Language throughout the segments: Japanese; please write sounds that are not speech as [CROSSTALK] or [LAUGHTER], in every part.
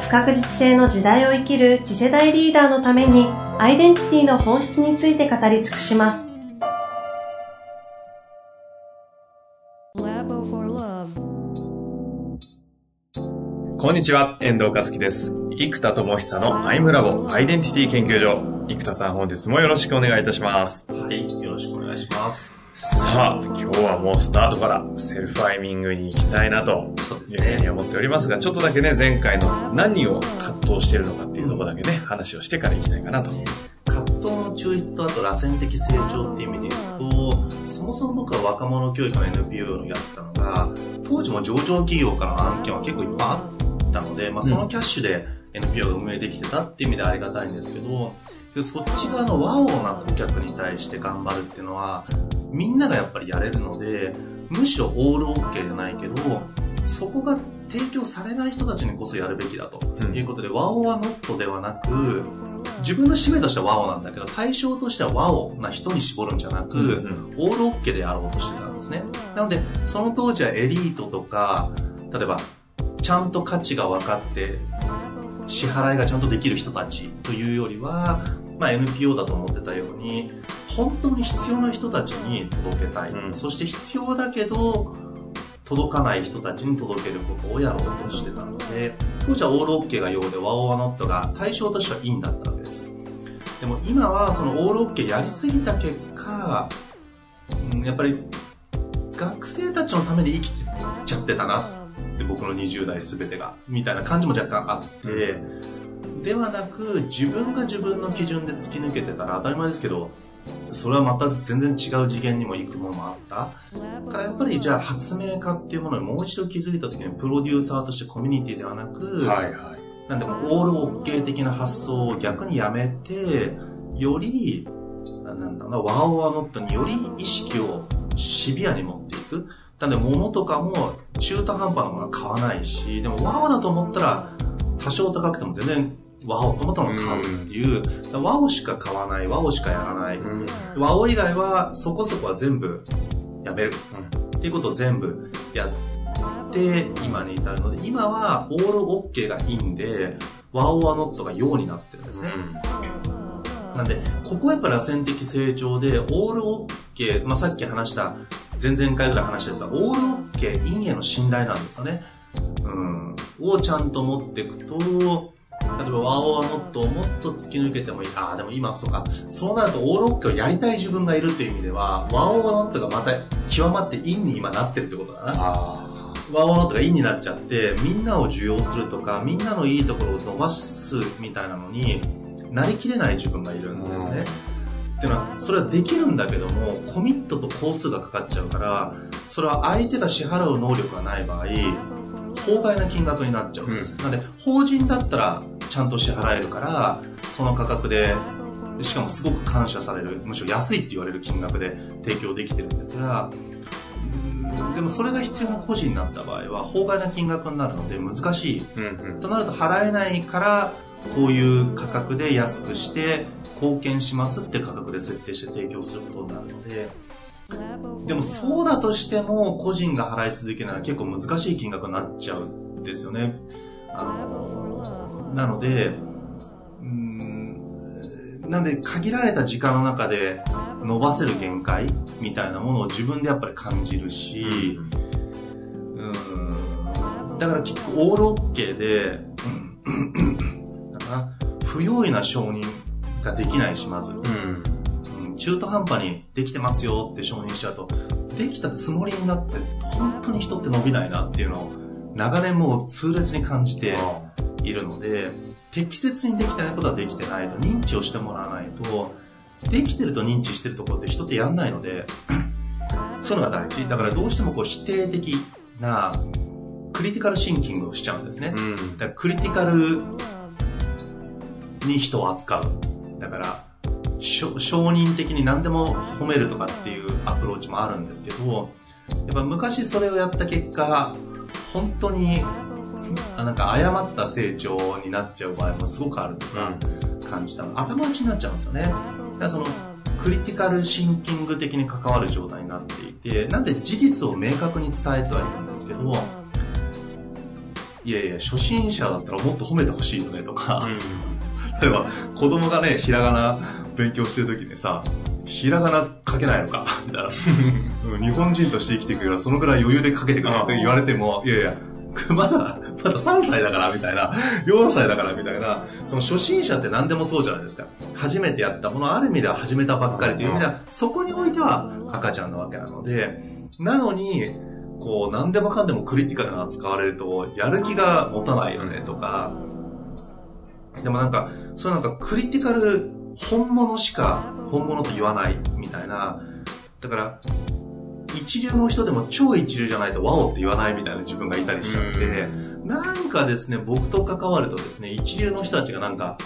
不確実性の時代を生きる次世代リーダーのためにアイデンティティの本質について語り尽くします。こんにちは、遠藤和樹です。生田智久のアイムラボアイデンティティ研究所。生田さん本日もよろしくお願いいたします。はい、よろしくお願いします。さあ、今日はもうスタートからセルフアイミングに行きたいなというふうに思っておりますが、ちょっとだけね、前回の何を葛藤しているのかっていうところだけね、話をしてから行きたいかなと。葛藤の抽出とあと螺旋的成長っていう意味で言うと、そもそも僕は若者教育の NPO をやってたのが、当時も上場企業からの案件は結構いっぱいあったので、まあ、そのキャッシュで NPO が運営できてたっていう意味でありがたいんですけど、そっち側のワオな顧客に対して頑張るっていうのは、みんながやっぱりやれるので、むしろオールオッケーじゃないけど、そこが提供されない人たちにこそやるべきだと。いうことで、うん、ワオはノットではなく、自分の使命としてはワオなんだけど、対象としてはワオな人に絞るんじゃなく、うんうん、オールオッケーでやろうとしてたんですね。なので、その当時はエリートとか、例えば、ちゃんと価値が分かって、支払いがちゃんとできる人たちというよりは、まあ、NPO だと思ってたように本当に必要な人たちに届けたい、うん、そして必要だけど届かない人たちに届けることをやろうとしてたので当時はオールオッケーが用でワオワノットが対象としてはいいんだったわけです。でも今はそのオールオッケーやりすぎた結果、うん、やっぱり学生たちのために生きてちゃってたなって僕の20代全てがみたいな感じも若干あって、うんではなく自分が自分の基準で突き抜けてたら当たり前ですけどそれはまた全然違う次元にも行くものもあった。だからやっぱりじゃあ発明家っていうものにもう一度気づいた時にプロデューサーとしてコミュニティではなく、はいはい、なんでもオールオッケー的な発想を逆にやめてよりなんだろうなワオワノットにより意識をシビアに持っていく。なんで物とかも中途半端なものは買わないしでもワオだと思ったら多少高くても全然和をと思ったのを買うっていう、うん、和をしか買わない、和をしかやらない。うん、和を以外はそこそこは全部やめる。うん、っていうことを全部やって今に至るので、今はオールオッケーがいいんで、和をはノットが陽になってるんですね。なんで、ここはやっぱ螺旋的成長で、オールオッケー、まあ、さっき話した、前々回ぐらい話したやつは、オールオッケー、陰への信頼なんですよね。うん。をちゃんと持っていくと、例えばワーオアノットをもっと突き抜けてもいい。ああ、でも今、そうか。そうなるとオールオッケーをやりたい自分がいるっていう意味では、ワーオアノットがまた極まってインに今なってるってことだな。ワーオアノットがインになっちゃって、みんなを受容するとか、みんなのいいところを伸ばすみたいなのになりきれない自分がいるんですね。っていうのは、それはできるんだけども、コミットと工数がかかっちゃうから、それは相手が支払う能力がない場合、法外な金額になっちゃうんです。うん、なので、法人だったらちゃんと支払えるから、その価格で、しかもすごく感謝される、むしろ安いって言われる金額で提供できてるんですが、でもそれが必要な個人になった場合は、法外な金額になるので難しい。うんうん、となると払えないから、こういう価格で安くして貢献しますって価格で設定して提供することになるので、でもそうだとしても個人が払い続けるのは結構難しい金額になっちゃうんですよね。あのなので、うんなんで限られた時間の中で伸ばせる限界みたいなものを自分でやっぱり感じるし、うん。だから結構オールオッケーで、だから不用意な承認ができないし、まず。うん。中途半端にできてますよって承認しちゃうと、できたつもりになって、本当に人って伸びないなっていうのを、長年もう痛烈に感じているので、適切にできてないことはできてないと、認知をしてもらわないと、できてると認知してるところって人ってやんないので、そういうのが大事。だからどうしてもこう否定的な、クリティカルシンキングをしちゃうんですね。うん、だからクリティカルに人を扱う。だから、承認的に何でも褒めるとかっていうアプローチもあるんですけど、やっぱ昔それをやった結果、本当に、なんか誤った成長になっちゃう場合もすごくあるとか感じたの。頭打ちになっちゃうんですよね。だからその、クリティカルシンキング的に関わる状態になっていて、なんで事実を明確に伝えてはいるんですけど、いやいや、初心者だったらもっと褒めてほしいよねとか、例えば子供がね、ひらがな勉強してる時にさ、ひらがな書けないのかみたいな。[LAUGHS] 日本人として生きていくよりはそのぐらい余裕で書けてくれって言われても、いやいや、[LAUGHS] まだ、まだ3歳だからみたいな、4歳だからみたいな、その初心者って何でもそうじゃないですか。初めてやったもの、ある意味では始めたばっかりという意味では、そこにおいては赤ちゃんなわけなので、なのに、こう、何でもかんでもクリティカルな扱われると、やる気が持たないよねとか、でもなんか、そういうなんかクリティカル、本物しか本物と言わないみたいな、だから、一流の人でも超一流じゃないとワオって言わないみたいな自分がいたりしちゃって、なんかですね、僕と関わるとですね、一流の人たちがなんか、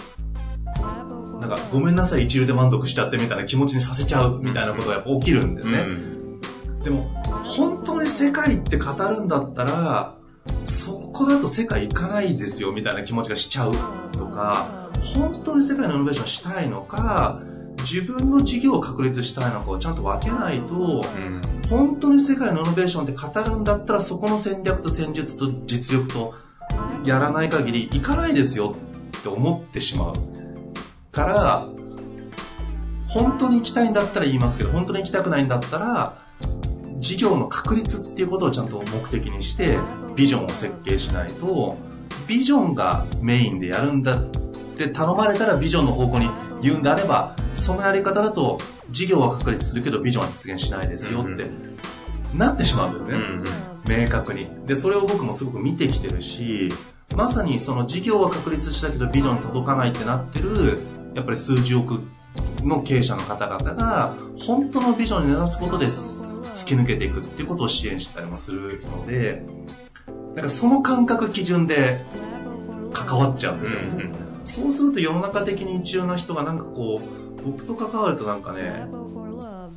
なんか、ごめんなさい、一流で満足しちゃってみたいな気持ちにさせちゃうみたいなことがやっぱ起きるんですね。でも、本当に世界って語るんだったら、そこだと世界行かないですよみたいな気持ちがしちゃうとか、本当に世界のイノベーションしたいのか、自分の事業を確立したいのかをちゃんと分けないと、本当に世界のイノベーションって語るんだったらそこの戦略と戦術と実力とやらない限りいかないですよって思ってしまう。から本当に行きたいんだったら言いますけど本当に行きたくないんだったら事業の確立っていうことをちゃんと目的にしてビジョンを設計しないとビジョンがメインでやるんだって頼まれたらビジョンの方向に言うんであればそのやり方だと事業は確立するけどビジョンは実現しないですよってなってしまうんだよね、明確に。でそれを僕もすごく見てきてるしまさにその事業は確立したけどビジョンに届かないってなってるやっぱり数十億の経営者の方々が本当のビジョンに目指すことです突き抜けていくっていうことを支援したりもするのでなんかその感覚基準で関わっちゃうんですよ、そうすると世の中的に一流な人がなんかこう僕と関わるとなんかね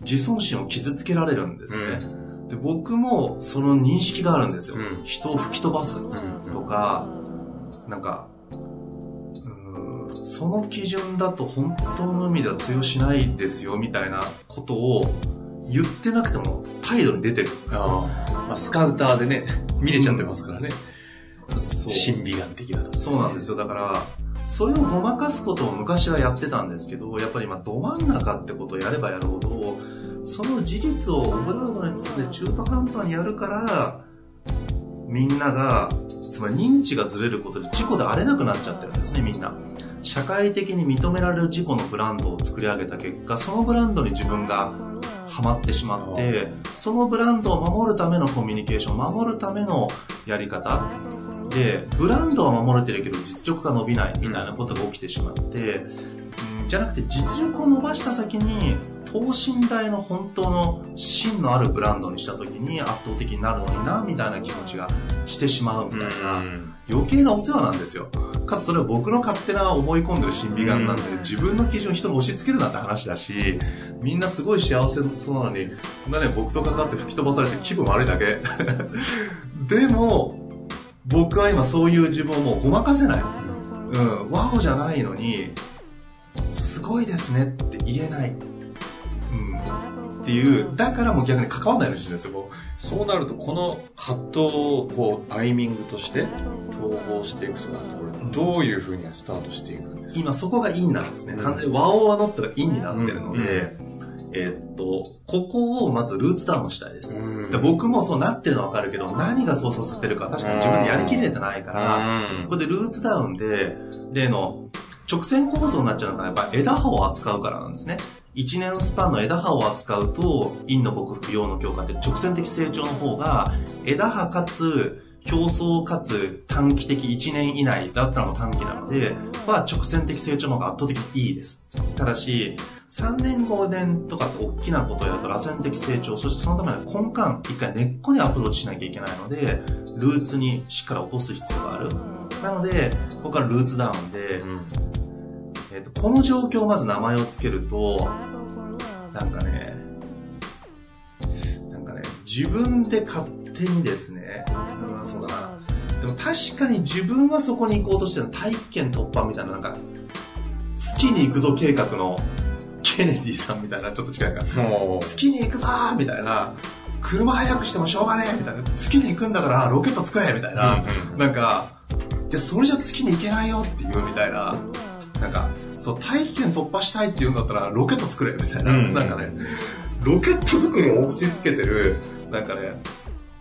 自尊心を傷つけられるんですね、で僕もその認識があるんですよ、うん。人を吹き飛ばすとか、なんかうーんその基準だと本当の意味では通用しないですよみたいなことを言ってなくても態度に出てる。ああまあ、スカウターでね、見れちゃってますからね。そう。審美眼的だと。そうなんですよ。だから、それをごまかすことを昔はやってたんですけど、やっぱり今、ど真ん中ってことをやればやるほど、その事実をオブラードに包んで中途半端にやるから、みんなが、つまり認知がずれることで事故で荒れなくなっちゃってるんですね、みんな。社会的に認められる事故のブランドを作り上げた結果、そのブランドに自分がハマってしまって、そのブランドを守るためのコミュニケーション、守るためのやり方、で、ブランドは守れてるけど実力が伸びないみたいなことが起きてしまって、うんじゃなくて実力を伸ばした先に、等身大の本当の芯のあるブランドにした時に圧倒的になるのにな、みたいな気持ちがしてしまうみたいな、余計なお世話なんですよ。かつそれは僕の勝手な思い込んでる審美眼なんで、自分の基準を人に押し付けるなんて話だし、みんなすごい幸せそうなのに、こんなね、僕と関わって吹き飛ばされて気分悪いだけ？[LAUGHS] でも、僕は今そういう自分をもうごまかせない。うん、ワオじゃないのに、すごいですねって言えない。うん。っていう、だからもう逆に関わらないようにしてるんですよ、そうなると、この葛藤をこう、タイミングとして統合していくとなると、どういうふうにスタートしていくんですか？今そこがインなんですね。うん完全にワオワノットがインになってるので、えーっと、ここをまずルーツダウンしたいです。うんで僕もそうなってるのはわかるけど、何がそうさせてるか確かに自分でやりきれてないから、うんこれでルーツダウンで、例の直線構造になっちゃうのがやっぱ枝葉を扱うからなんですね。1年スパンの枝葉を扱うと、陰の克服、陽の強化って直線的成長の方が、枝葉かつ、表層かつ短期的1年以内だったらもう短期なので、は直線的成長の方が圧倒的にいいです。ただし、3年5年とかって大きなことをやると螺旋的成長、そしてそのためには根幹、一回根っこにアプローチしなきゃいけないので、ルーツにしっかり落とす必要がある。なので、ここからルーツダウンで、えっ、と、この状況をまず名前をつけると、なんかね、なんかね、自分で勝手にですね、う。ん、そうだな。でも確かに自分はそこに行こうとしてる体験突破みたいな、なんか、月に行くぞ計画のケネディさんみたいな、ちょっと近いか。も月に行くぞーみたいな、車早くしてもしょうがねえみたいな、月に行くんだからロケット作れみたいな、うんなんか、いや、それじゃ月に行けないよっていうみたいな、なんか、そう、大気圏突破したいって言うんだったらロケット作れみたいな、うんなんかね、ロケット作りを押し付けてる、なんかね、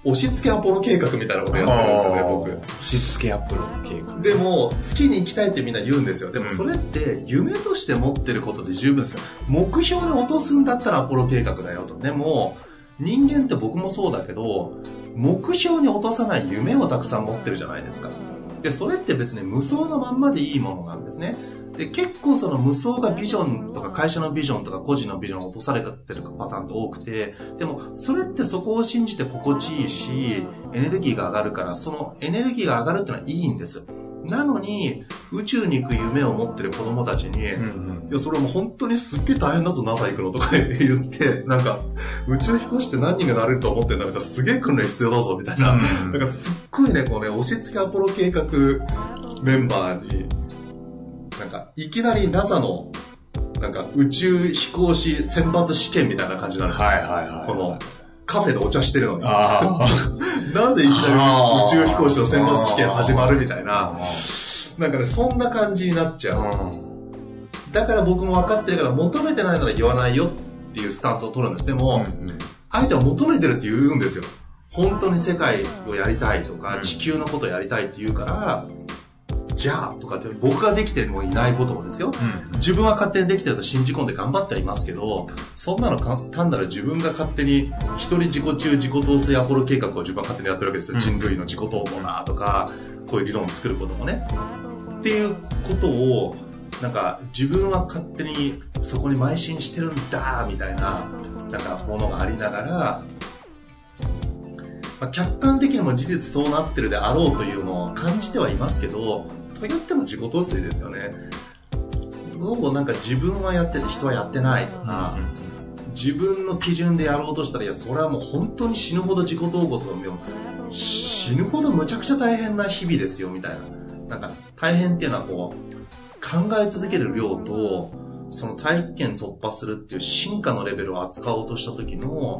押し付けアポロ計画みたいなことやってるんですよね、僕。しつけアップルの計画。でも、月に行きたいってみんな言うんですよ。でもそれって夢として持ってることで十分ですよ。目標に落とすんだったらアポロ計画だよと。でも、人間って僕もそうだけど、目標に落とさない夢をたくさん持ってるじゃないですか。で、それって別に無双のまんまでいいものなんですね。で、結構その無双がビジョンとか会社のビジョンとか個人のビジョンを落とされてるパターンって多くて、でもそれってそこを信じて心地いいし、エネルギーが上がるから、そのエネルギーが上がるってのはいいんです。なのに、宇宙に行く夢を持ってる子供たちに、うんいや、それはもう本当にすっげえ大変だぞ、NASA 行くのとか言って、なんか、宇宙飛行士って何人がなれると思ってんだみたいな、すげえ訓練必要だぞ、みたいな。うんなんかすっごいね、こうね、押し付けアポロ計画メンバーに、なんか、いきなり NASA の、なんか、宇宙飛行士選抜試験みたいな感じなんですよ。はいはいはい。この、カフェでお茶してるのに。あ [LAUGHS] なぜいきなり宇宙飛行士の選抜試験始まるみたいな、あ。なんかね、そんな感じになっちゃう。うんだから僕も分かってるから求めてないなら言わないよっていうスタンスを取るんです。でも、相手は求めてるって言うんですよ。本当に世界をやりたいとか、うん地球のことをやりたいって言うから、じゃあとかって僕ができてもいないこともですよ。うん自分は勝手にできてると信じ込んで頑張ってはいますけど、そんなのか単なる自分が勝手に一人自己中自己統制アポロ計画を自分は勝手にやってるわけですよ。うん人類の自己統合だとか、こういう理論を作ることもね。っていうことを、なんか自分は勝手にそこに邁進してるんだみたいな、なんかものがありながら、まあ、客観的にも事実そうなってるであろうというのを感じてはいますけど、と言っても自己統制ですよね。どうもなんか自分はやってて人はやってないとか、自分の基準でやろうとしたら、いや、それはもう本当に死ぬほど自己統合とかも死ぬほどむちゃくちゃ大変な日々ですよ、みたいな。なんか、大変っていうのはこう、考え続ける量と、その体験突破するっていう進化のレベルを扱おうとした時の、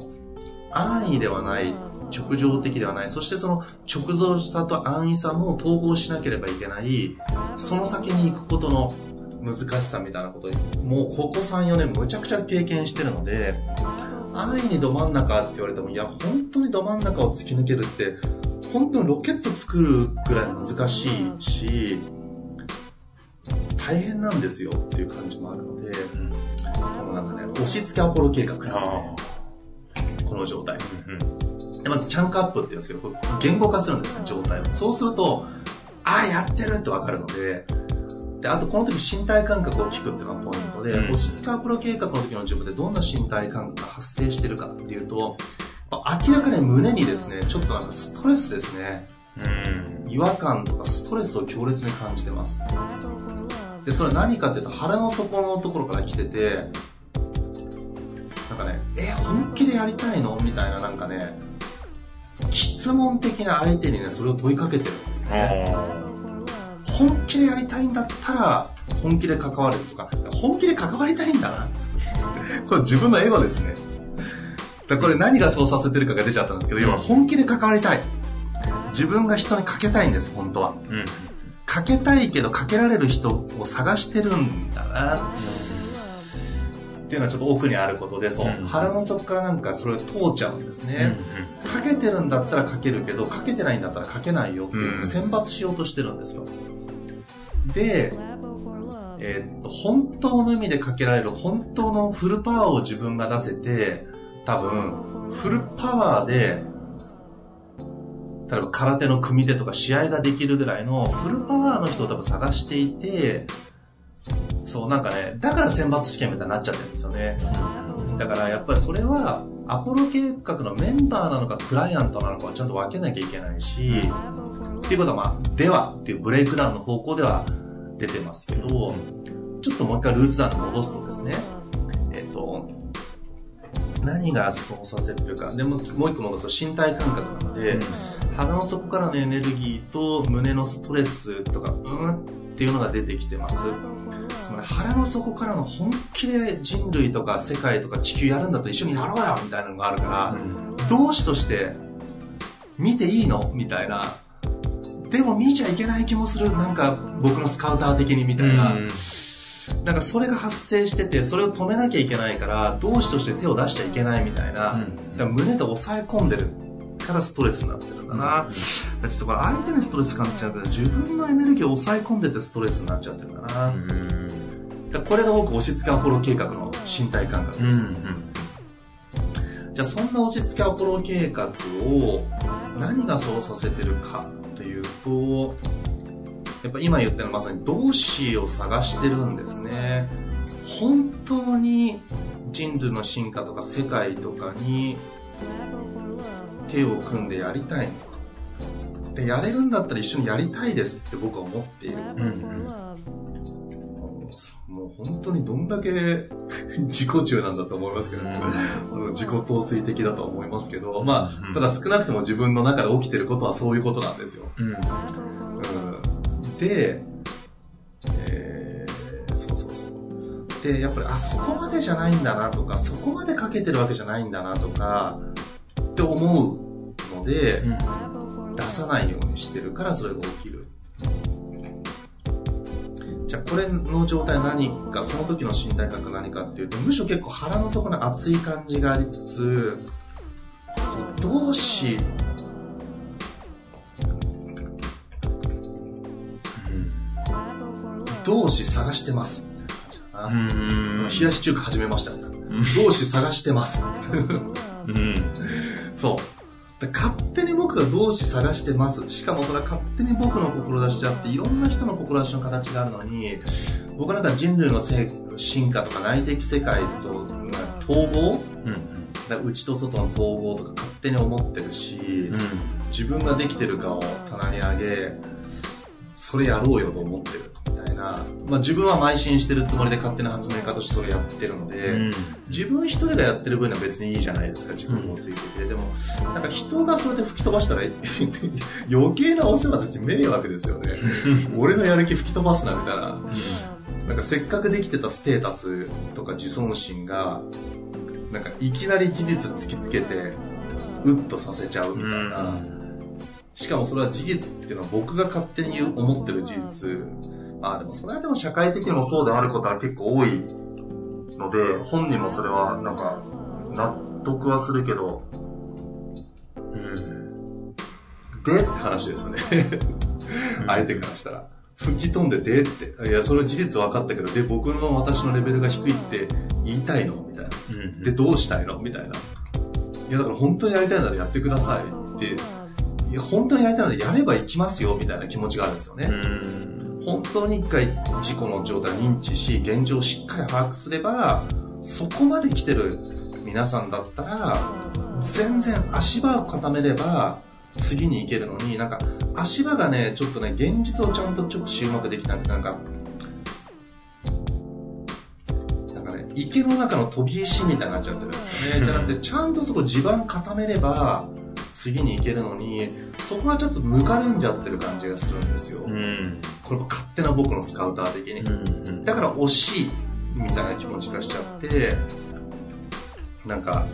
安易ではない、直情的ではない、そしてその直情さと安易さも統合しなければいけない、その先に行くことの難しさみたいなことに、もうここ3、4年むちゃくちゃ経験してるので、安易にど真ん中って言われても、いや、本当にど真ん中を突き抜けるって、本当にロケット作るぐらい難しいし、大変なんですよっていう感じもあるので、うん。このなんかね、押し付けアポロ計画ですね。あこの状態。ーでまず、チャンクアップって言うんですけど、言語化するんですね、状態を。そうすると、ああ、やってるってわかるので、で、あとこの時身体感覚を聞くっていうのがポイントで、うん押し付けアポロ計画の時の自分でどんな身体感覚が発生してるかっていうと、明らかに胸にですね、ちょっとなんかストレスですね。うん違和感とかストレスを強烈に感じてます。で、それは何かっていうと腹の底のところから来てて、なんかね、え、本気でやりたいの？みたいななんかね、質問的な相手にね、それを問いかけてるんですね。本気でやりたいんだったら、本気で関わるとか、本気で関わりたいんだな。これ自分のエゴですね。だこれ何がそうさせてるかが出ちゃったんですけど、要は本気で関わりたい。自分が人にかけたいんです、本当は。うんかけたいけどかけられる人を探してるんだなっていうのはちょっと奥にあることでそう、うん腹の底からなんかそれを通っちゃうんですね、かけてるんだったらかけるけどかけてないんだったらかけないよっていううん選抜しようとしてるんですよ。でえーっと本当の意味でかけられる本当のフルパワーを自分が出せて多分フルパワーで例えば空手の組手とか試合ができるぐらいのフルパワーの人を多分探していて、そうなんかね、だから選抜試験みたいになっちゃってるんですよね。だからやっぱりそれはアポロ計画のメンバーなのかクライアントなのかをちゃんと分けなきゃいけないし、っていうことはまあ、ではっていうブレイクダウンの方向では出てますけど、ちょっともう一回ルーツダウンに戻すとですね、えっ、と、何がそうさせるか。でも、もう一個戻すと身体感覚なので、鼻の底からのエネルギーと胸のストレスとか、うんっていうのが出てきてます。つまり腹の底からの本気で人類とか世界とか地球やるんだったら一緒にやろうよみたいなのがあるから、同志として見ていいのみたいな。でも見ちゃいけない気もする。なんか僕のスカウター的にみたいな。なんかそれが発生してて、それを止めなきゃいけないから、同志として手を出しちゃいけないみたいな。うんだから胸で抑え込んでるからストレスになってるんだな。だから相手にストレス感じちゃうけど、自分のエネルギーを抑え込んでてストレスになっちゃってるんだな。だからこれが僕押し付けアポロ計画の身体感覚です。じゃあそんな押し付けアポロ計画を何がそうさせてるかというと、やっぱ今言ったのはまさに同志を探してるんですね。本当に人類の進化とか世界とかに手を組んでやりたいのでやれるんだったら一緒にやりたいですって僕は思っている。もう本当にどんだけ [LAUGHS] 自己中なんだと思いますけど、うん。自己陶酔的だと思いますけど、まあ、ただ少なくとも自分の中で起きてることはそういうことなんですよ。うん。で、えーそうそうそう。で、やっぱり、あ、そこまでじゃないんだなとか、そこまでかけてるわけじゃないんだなとか、って思うので、出さないようにしてるからそれが起きる。じゃあこれの状態何か、その時の身体感覚何かっていうと、むしろ結構腹の底に熱い感じがありつつ、そう同志、同志探してます？冷やし中華始めました。同志探してます？そう。で勝手に僕が同志探してます。しかもそれは勝手に僕の志であって、いろんな人の志の形があるのに、僕なんか人類のせ進化とか内的世界とまあ統合だから内と外の統合とか勝手に思ってるし、自分ができてるかを棚に上げ、それやろうよと思ってるみたいな。まあ自分は邁進してるつもりで勝手な発明家としてそれやってるので、自分一人がやってる分には別にいいじゃないですか、自分もついてて。でも、なんか人がそれで吹き飛ばしたら余計なお世話たち迷惑ですよね。[LAUGHS] 俺のやる気吹き飛ばすなみたいな。なんかせっかくできてたステータスとか自尊心が、なんかいきなり事実突きつけて、うっとさせちゃうみたいな。しかもそれは事実っていうのは僕が勝手に思ってる事実。まあでもそれはでも社会的にもそうであることは結構多いので、本人もそれはなんか納得はするけど、でって話ですよね。相手からしたら。吹き飛んででって。いや、それ事実分かったけど、で、僕の私のレベルが低いって言いたいの？みたいな。で、どうしたいの？みたいな。いや、だから本当にやりたいならやってくださいって。いや、本当にやりたいならやれば行きますよ、みたいな気持ちがあるんですよね。本当に一回事故の状態認知し、現状をしっかり把握すれば、そこまで来てる皆さんだったら、全然足場を固めれば、次に行けるのに、なんか、足場がね、ちょっとね、現実をちゃんと直視うまくできなくて、なんか、なんかね、池の中の飛び石みたいになっちゃってるんですよね。じゃなくて、ちゃんとそこ地盤固めれば、次に行けるのに、そこがちょっと抜かれんじゃってる感じがするんですよ。これも勝手な僕のスカウター的に。だから惜しいみたいな気持ちがしちゃって、なんか、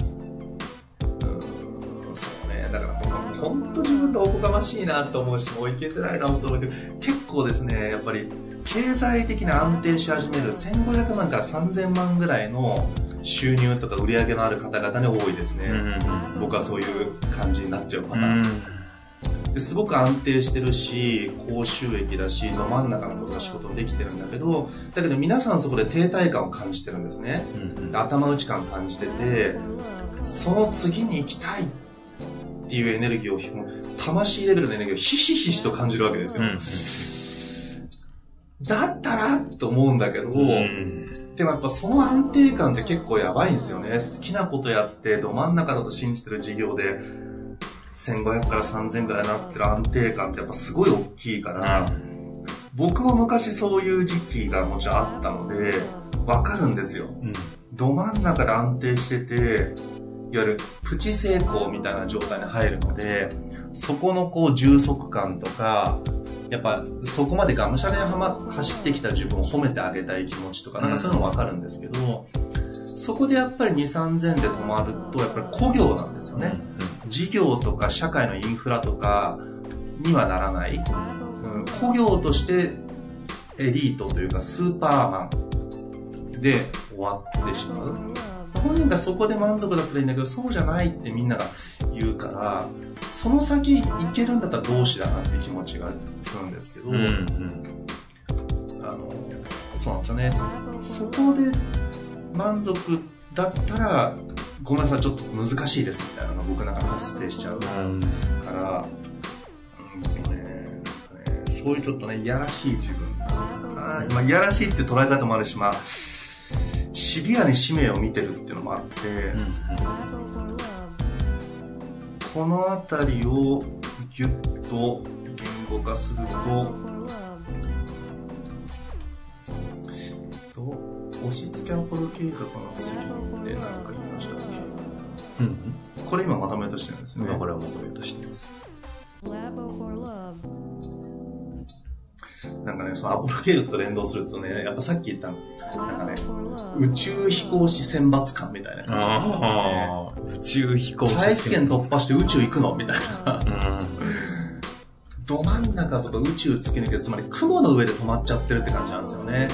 うーん、そうね、だから本当自分でおこがましいなと思うし、もういけてないなと思うけど、結構ですね、やっぱり経済的な安定し始める1500万から3000万ぐらいの収入とか売り上げのある方々に多いですね。僕はそういう感じになっちゃうパターン。ですごく安定してるし、高収益だし、ど真ん中のことが仕事もできてるんだけど、だけど皆さんそこで停滞感を感じてるんですね。で頭打ち感感じてて、その次に行きたいっていうエネルギーを、魂レベルのエネルギーをひしひしと感じるわけですよ。だったらと思うんだけど、でもやっぱその安定感って結構やばいんですよね。好きなことやって、ど真ん中だと信じてる事業で、1500から3000ぐらいになってる安定感ってやっぱすごい大きいから、僕も昔そういう時期がもちろんあったので、わかるんですよ。うん。ど真ん中で安定してて、いわゆるプチ成功みたいな状態に入るので、そこのこう充足感とか、やっぱそこまでがむしゃらにはま走ってきた自分を褒めてあげたい気持ちとか、なんかそういうのわかるんですけど、そこでやっぱり2、3000で止まると、やっぱり故業なんですよね。事業とか社会のインフラとかにはならない。うん、故業としてエリートというかスーパーマンで終わってしまう。本人がそこで満足だったらいいんだけど、そうじゃないってみんなが言うから、その先行けるんだったら同志だなって気持ちがするんですけど、うん。うん。あの、そうなんですよね。そこで満足だったら、ごめんなさい、ちょっと難しいですみたいなのが僕の中で発生しちゃううん。から、うんねねそういうちょっとね、いやらしい自分。あーまあ、いやらしいって捉え方もあるし、まあ、シビアに使命を見てるっていうのもあって、この辺りをギュッと言語化すると、と押し付けアポロ計画の次って何か言いましたっうん。うん。けこれ今まとめとしてるんですね。今これを求めようとしています。なんかね、そのアポロ計画と連動するとね、やっぱさっき言った、なんかね、宇宙飛行士選抜官みたいな感じなんああ、宇宙飛行ですね。大気圏突破して宇宙行くのみたいな。うん。ど真ん中とか宇宙突き抜ける、つまり雲の上で止まっちゃってるって感じなんですよね。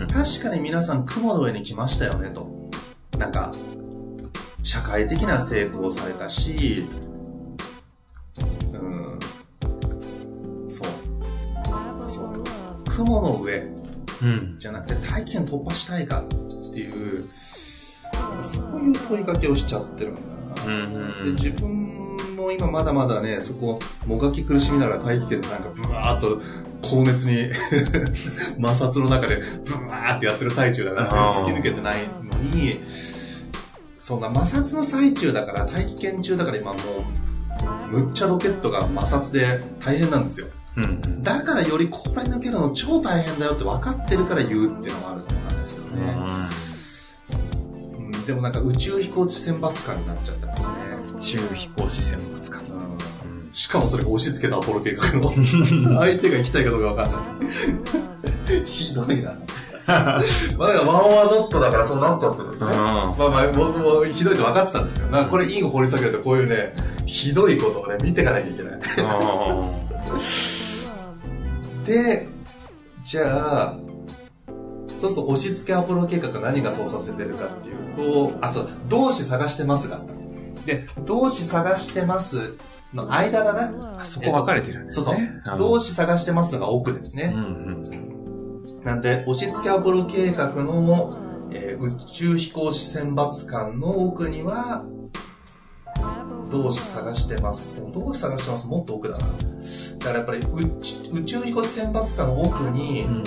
うん。確かに皆さん雲の上に来ましたよねと。なんか、社会的な成功をされたし、雲の上うん。じゃなくて大気圏突破したいかっていう、そういう問いかけをしちゃってるんだな。うん。で自分も今まだまだね、そこ、もがき苦しみながら大気圏なんかブワーっと高熱に [LAUGHS] 摩擦の中でブワーってやってる最中だから、あー突き抜けてないのに、そんな摩擦の最中だから、大気圏中だから今もう、むっちゃロケットが摩擦で大変なんですよ。うん。だからよりこれ抜けるの超大変だよって分かってるから言うっていうのもあると思うんですけどね。うん、でもなんか宇宙飛行士選抜官になっちゃってますね。宇宙飛行士選抜官。うんしかもそれが押し付けたアポロ計画の [LAUGHS] 相手が行きたいかどうか分かんない。ひどいな。[LAUGHS] まあだからワンワードットだからそうなっちゃってですね。うんまあまあ、僕もひどいって分かってたんですけど、なんかこれいいを掘り下げるとこういうね、ひどいことをね、見ていかなきゃいけない。で、じゃあ、そうすると押し付けアポロ計画が何がそうさせてるかっていうと、あ、そう、同志探してますがあった。で、同志探してますの間だな。あそこ分かれてるんですそうね。そう。同志探してますのが奥ですね。うんうん。なんで、押し付けアポロ計画の、えー宇宙飛行士選抜官の奥には、同志探してます。でも同志探してますもっと奥だな。だからやっぱり宇宙飛行士選抜官の奥に、うん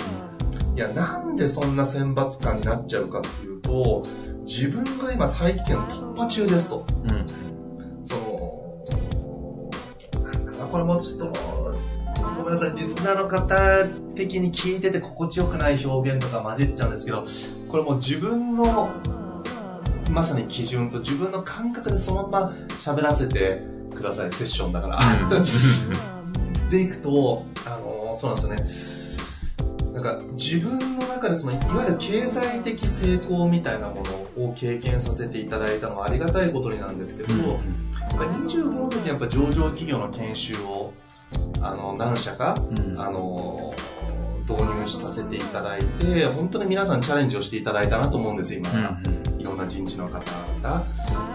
いや、なんでそんな選抜官になっちゃうかっていうと、自分が今大気圏突破中ですと。うん。その、なんこれもちょっと、ごめんなさい、リスナーの方的に聞いてて心地よくない表現とか混じっちゃうんですけど、これもう自分の、まさに基準と自分の感覚でそのまま喋らせてください、セッションだから。でいくと、あのそうなんですよね。なんか自分の中でそのいわゆる経済的成功みたいなものを経験させていただいたのはありがたいことになんですけど、やっぱ25の時にやっぱ上場企業の研修をあの何社かうん。あの導入させていただいて本当に皆さんチャレンジをしていただいたなと思うんです今から、いろんな人事の方々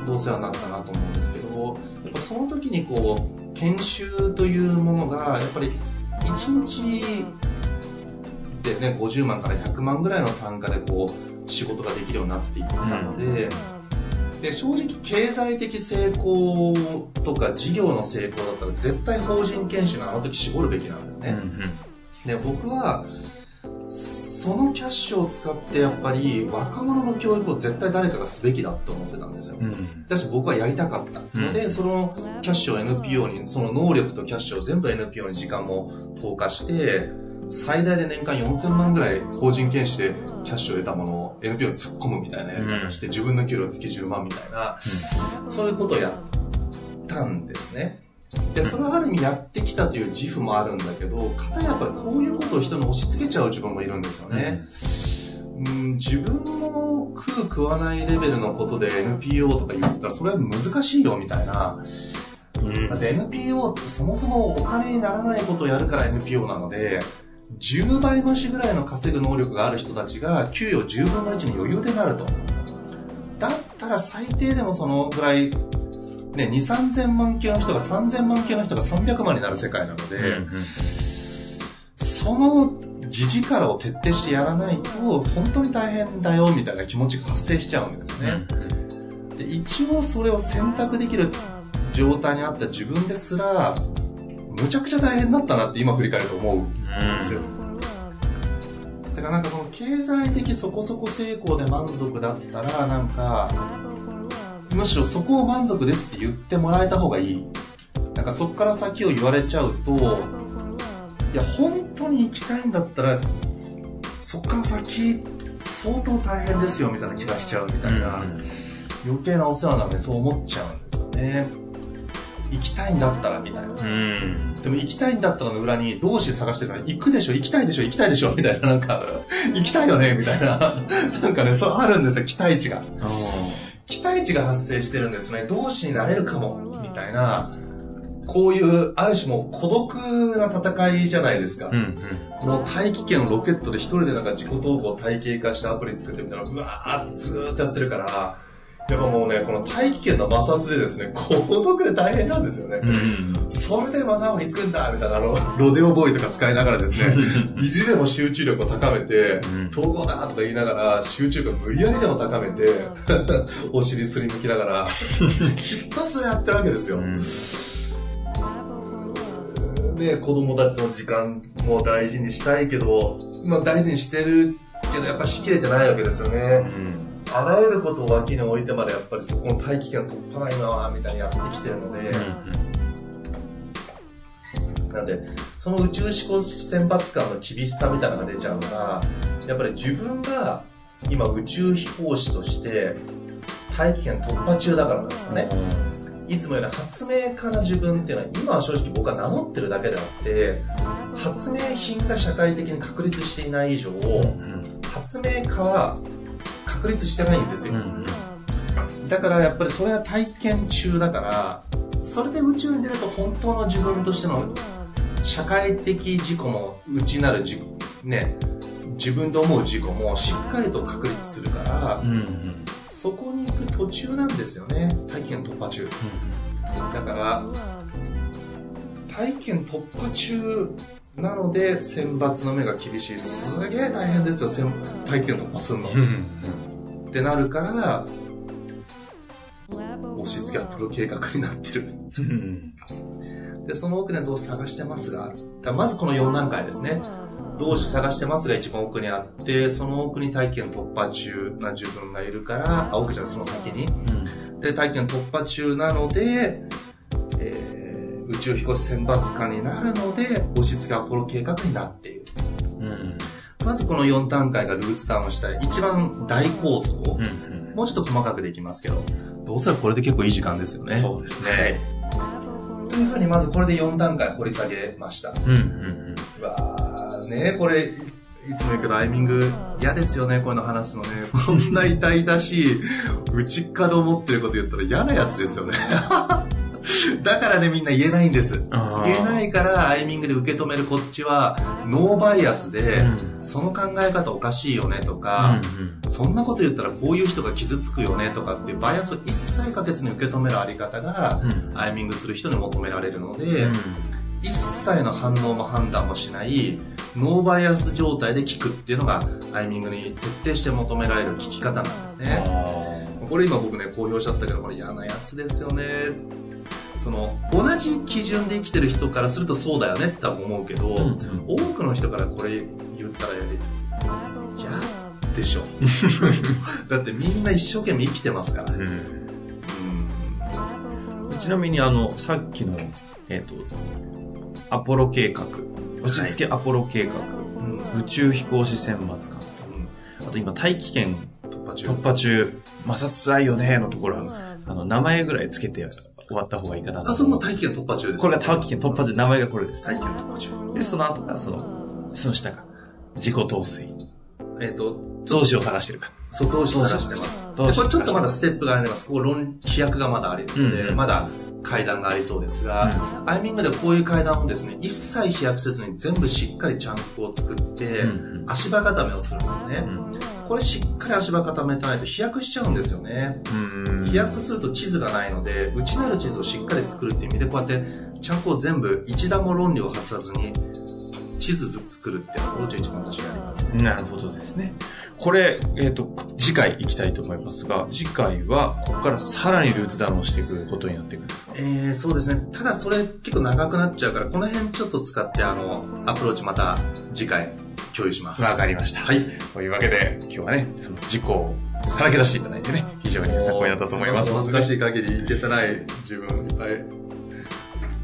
どう世話になったなと思うんですけどやっぱその時にこう研修というものがやっぱり1日でね50万から100万ぐらいの単価でこう仕事ができるようになっていったので、で正直経済的成功とか事業の成功だったら絶対法人研修のあの時絞るべきなんですね、で僕はそのキャッシュを使ってやっぱり若者の教育を絶対誰かがすべきだと思ってたんですよ、だし僕はやりたかった。ので、そのキャッシュを NPO にその能力とキャッシュを全部 NPO に時間も投下して最大で年間4000万ぐらい法人研修でキャッシュを得たものを NPO に突っ込むみたいなやり方をして、自分の給料月10万みたいな、そういうことをやったんですね。で、それはある意味やってきたという自負もあるんだけど、かたやっぱりこういうことを人に押し付けちゃう自分もいるんですよね。うん、自分の食う食わないレベルのことで NPO とか言ったらそれは難しいよみたいな。だって NPO ってそもそもお金にならないことをやるから NPO なので、10倍増しぐらいの稼ぐ能力がある人たちが給与10分の1に余裕でなると。だったら最低でもそのぐらい、ね、2、3000万系の人が3000万系の人が300万になる世界なので、その地力を徹底してやらないと本当に大変だよみたいな気持ちが発生しちゃうんですよね。で一応それを選択できる状態にあった自分ですら、むちゃくちゃ大変だったなって今振り返ると思うんですよ。だからなんかその経済的そこそこ成功で満足だったら、なんか、むしろそこを満足ですって言ってもらえた方がいい。なんかそこから先を言われちゃうと、いや、本当に行きたいんだったら、そっから先、相当大変ですよみたいな気がしちゃうみたいな、余計なお世話なのでそう思っちゃうんですよね。行きたいんだったらみたいな。うん。でも行きたいんだったらの裏にどうして探してるから行くでしょ行きたいでしょ行きたいでしょみたいななんか、行きたいよねみたいな。なんかね、そうあるんですよ、期待値が。期待値が発生してるんですね。同志になれるかも、みたいな。こういう、ある種もう孤独な戦いじゃないですか。うん。もう大気圏のロケットで一人でなんか自己投稿体系化したアプリ作ってみたいな、うわーってずーっとやってるから、やっぱもうね、この大気圏の摩擦でですね、孤独で大変なんですよね。うん。それでマナーを行くんだみたいな、あの、ロデオボーイとか使いながらですね、[LAUGHS] 意地でも集中力を高めてうん、統合だとか言いながら、集中力無理やりでも高めて、[LAUGHS] お尻すりむきながら、ひたすらやってるわけですよ。ね、子供たちの時間も大事にしたいけど、まあ大事にしてるけど、やっぱしきれてないわけですよね。あらゆることを脇に置いてまでやっぱりそこの大気圏突破ないなみたいにやってきてるので、なんで、その宇宙飛行士選抜官の厳しさみたいなのが出ちゃうのが、やっぱり自分が今宇宙飛行士として大気圏突破中だからなんですよね。いつもより発明家な自分っていうのは今は正直僕は名乗ってるだけであって、発明品が社会的に確立していない以上、発明家は確立してないんですよ。だからやっぱりそれは体験中だから、それで宇宙に出ると本当の自分としての社会的自己も内なる自己、ね、自分と思う自己もしっかりと確立するから、そこに行く途中なんですよね。体験突破中。だから、体験突破中なので選抜の目が厳しい。すげえ大変ですよ、選体験突破するの。ってなるから、押し付けはプロ計画になってる。で、その奥にはどう探してますがまずこの4段階ですね。同志探してますが一番奥にあって、その奥に体験突破中な自分がいるから、あ、奥じゃない、その先に。で、体験突破中なので、えー宇宙飛行士選抜官になるので、押し付けアポロ計画になっている。まずこの4段階がルーツダウンしたい。一番大構造。もうちょっと細かくできますけど、おそらくこれで結構いい時間ですよね。そうですねはい。というふうに、まずこれで4段階掘り下げました。うわーねこれ、いつも言うけど、アイミング嫌ですよね、こういうの話すのね。こんな痛々しい、内っかで思ってること言ったら嫌なやつですよね。[LAUGHS] だからね、みんな言えないんです。言えないから、アイミングで受け止めるこっちは、ノーバイアスで、その考え方おかしいよねとか、そんなこと言ったらこういう人が傷つくよねとかっていうバイアスを一切かけずに受け止めるあり方が、アイミングする人に求められるので、一切の反応も判断もしない、ノーバイアス状態で聞くっていうのが、アイミングに徹底して求められる聞き方なんですね。これ今僕ね、公表しちゃったけど、これ嫌なやつですよね。その、同じ基準で生きてる人からするとそうだよねって多分思うけど、多くの人からこれ言ったら、嫌でしょ。[LAUGHS] だってみんな一生懸命生きてますから。うん。ちなみにあの、さっきの、えっ、と、アポロ計画。落ち着けアポロ計画、うん。宇宙飛行士選抜官、うん。あと今大気圏突破中。摩擦辛いよねのところは、あの、名前ぐらいつけて終わった方がいいかなとあ、それも大気圏突破中です。これが大気圏突破中、名前がこれです。大気圏突破中。で、その後がその、その下が、自己陶水。えっ、と、投資を探してるか。そう、投資探してます。で、これちょっとまだステップがあります。ここ論、飛躍がまだあるので、うんまだ階段がありそうですが、アイミングでこういう階段をですね、一切飛躍せずに全部しっかりチャンクを作って、うん足場固めをするんですね。うん。これしっかり足場固めたないと飛躍しちゃうんですよね。うん。飛躍すると地図がないので、内なる地図をしっかり作るっていう意味で、こうやってチャンクを全部一段も論理を外さずに、地図作るってアプローチが一番私やりますね。なるほどですね。これ、えっ、と、次回行きたいと思いますが、次回は、ここからさらにルーツダウンをしていくことになっていくんですか？えー、そうですね。ただそれ結構長くなっちゃうから、この辺ちょっと使って、あの、アプローチまた次回共有します。わかりました。はい。というわけで、今日はね、事故をさらけ出していただいてね、非常に参考になったと思います。恥ずかしい限りいけてない自分いっぱい。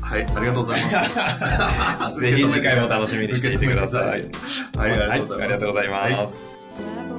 はい、ありがとうございます。[LAUGHS] ぜひ次回も楽しみにしていてください。はい、ありがとうございます。は